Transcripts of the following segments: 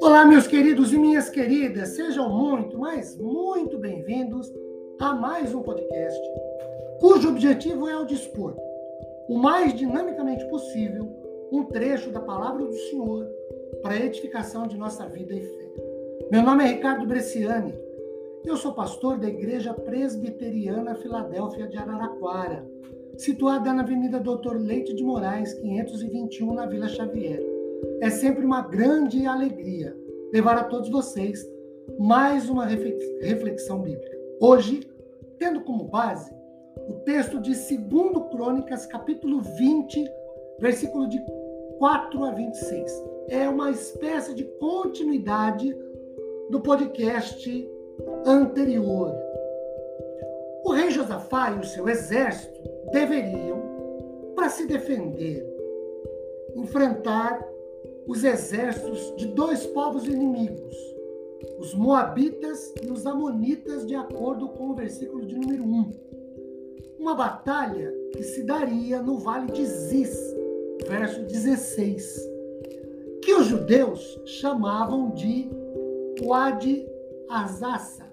Olá, meus queridos e minhas queridas, sejam muito, mas muito bem-vindos a mais um podcast, cujo objetivo é o dispor, o mais dinamicamente possível, um trecho da palavra do Senhor para a edificação de nossa vida e fé. Meu nome é Ricardo Bresciani, eu sou pastor da Igreja Presbiteriana Filadélfia de Araraquara, situada na Avenida Doutor Leite de Moraes, 521, na Vila Xavier. É sempre uma grande alegria levar a todos vocês mais uma reflexão bíblica. Hoje, tendo como base o texto de 2 Crônicas, capítulo 20, versículo de 4 a 26. É uma espécie de continuidade do podcast anterior. O rei Josafá e o seu exército deveriam, para se defender, enfrentar os exércitos de dois povos inimigos, os Moabitas e os Amonitas, de acordo com o versículo de número 1. Uma batalha que se daria no vale de Ziz, verso 16, que os judeus chamavam de Wadi Azassa,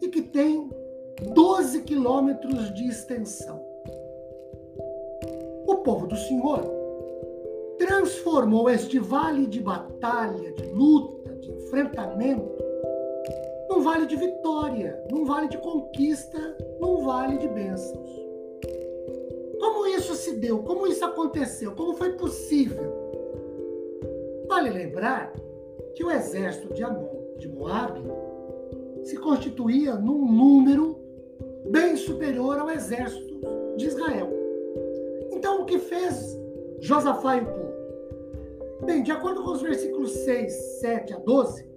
e que tem 12 quilômetros de extensão. O povo do Senhor transformou este vale de batalha, de luta, de enfrentamento, num vale de vitória, num vale de conquista, num vale de bênçãos. Como isso se deu? Como isso aconteceu? Como foi possível? Vale lembrar que o exército de Amon, de Moab, se constituía num número bem superior ao exército de Israel. Então, o que fez Josafá e o povo? Bem, de acordo com os versículos 6, 7 a 12,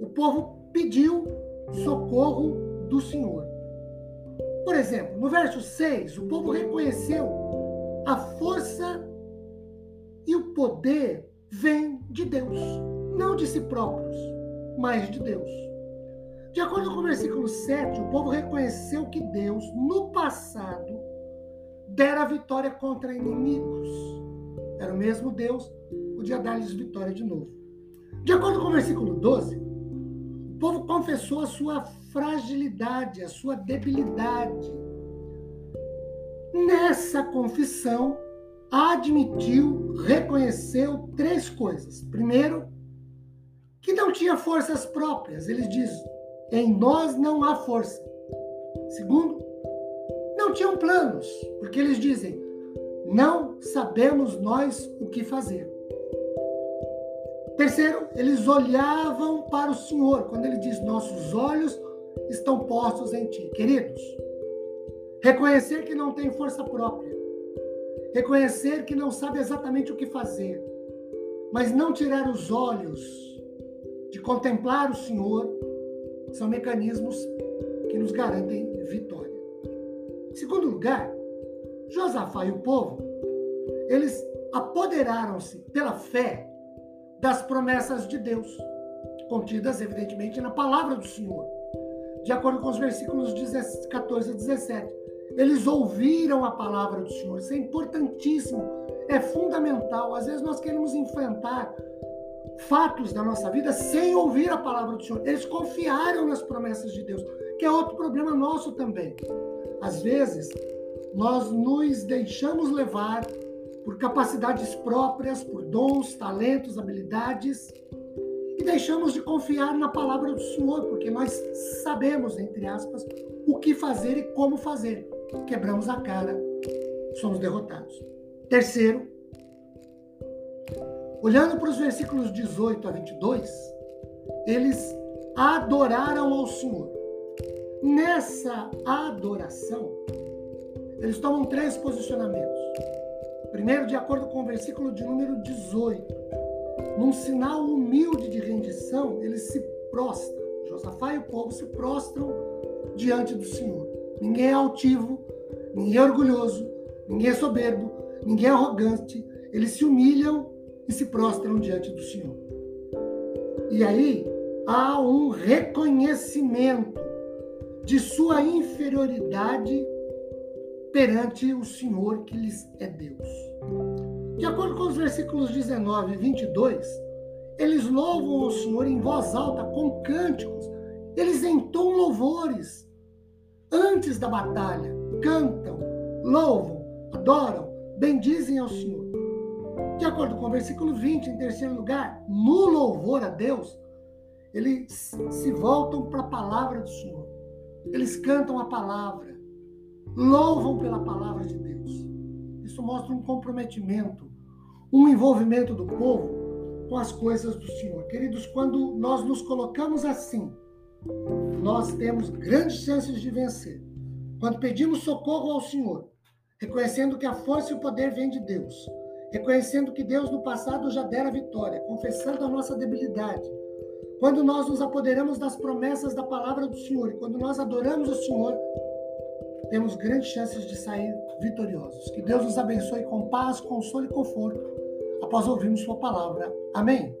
o povo pediu socorro do Senhor. Por exemplo, no verso 6, o povo reconheceu a força e o poder vem de Deus, não de si próprios, mas de Deus. De acordo com o versículo 7, o povo reconheceu que Deus, no passado, dera vitória contra inimigos. Era o mesmo Deus podia dar-lhes vitória de novo. De acordo com o versículo 12, o povo confessou a sua fragilidade, a sua debilidade. Nessa confissão, admitiu, reconheceu três coisas. Primeiro, que não tinha forças próprias. Eles dizem: em nós não há força. Segundo, não tinham planos, porque eles dizem: não sabemos nós o que fazer. Terceiro, eles olhavam para o Senhor, quando ele diz: Nossos olhos estão postos em ti. Queridos, reconhecer que não tem força própria, reconhecer que não sabe exatamente o que fazer, mas não tirar os olhos de contemplar o Senhor, são mecanismos que nos garantem vitória. Segundo lugar, Josafá e o povo, eles apoderaram-se pela fé das promessas de Deus, contidas, evidentemente, na palavra do Senhor. De acordo com os versículos 14 a 17. Eles ouviram a palavra do Senhor. Isso é importantíssimo, é fundamental. Às vezes nós queremos enfrentar fatos da nossa vida sem ouvir a palavra do Senhor. Eles confiaram nas promessas de Deus, que é outro problema nosso também. Às vezes, nós nos deixamos levar por capacidades próprias, por dons, talentos, habilidades, e deixamos de confiar na palavra do Senhor, porque nós sabemos, entre aspas, o que fazer e como fazer. Quebramos a cara, somos derrotados. Terceiro, olhando para os versículos 18 a 22, eles adoraram ao Senhor. Nessa adoração, eles tomam três posicionamentos. Primeiro, de acordo com o versículo de número 18, num sinal humilde de rendição, ele se prostra. Josafá e o povo se prostram diante do Senhor. Ninguém é altivo, ninguém é orgulhoso, ninguém é soberbo, ninguém é arrogante. Eles se humilham e se prostram diante do Senhor. E aí há um reconhecimento de sua inferioridade perante o Senhor que lhes é Deus. De acordo com os versículos 19 e 22, eles louvam o Senhor em voz alta, com cânticos. Eles entoam louvores antes da batalha, cantam, louvam, adoram, bendizem ao Senhor. De acordo com o versículo 20, em terceiro lugar, no louvor a Deus, eles se voltam para a palavra do Senhor. Eles cantam a palavra, louvam pela palavra de Deus. Isso mostra um comprometimento, um envolvimento do povo com as coisas do Senhor. Queridos, quando nós nos colocamos assim, nós temos grandes chances de vencer. Quando pedimos socorro ao Senhor, reconhecendo que a força e o poder vêm de Deus, reconhecendo que Deus no passado já dera vitória, confessando a nossa debilidade. Quando nós nos apoderamos das promessas da palavra do Senhor quando nós adoramos o Senhor, temos grandes chances de sair vitoriosos. Que Deus nos abençoe com paz, consolo e conforto após ouvirmos Sua palavra. Amém?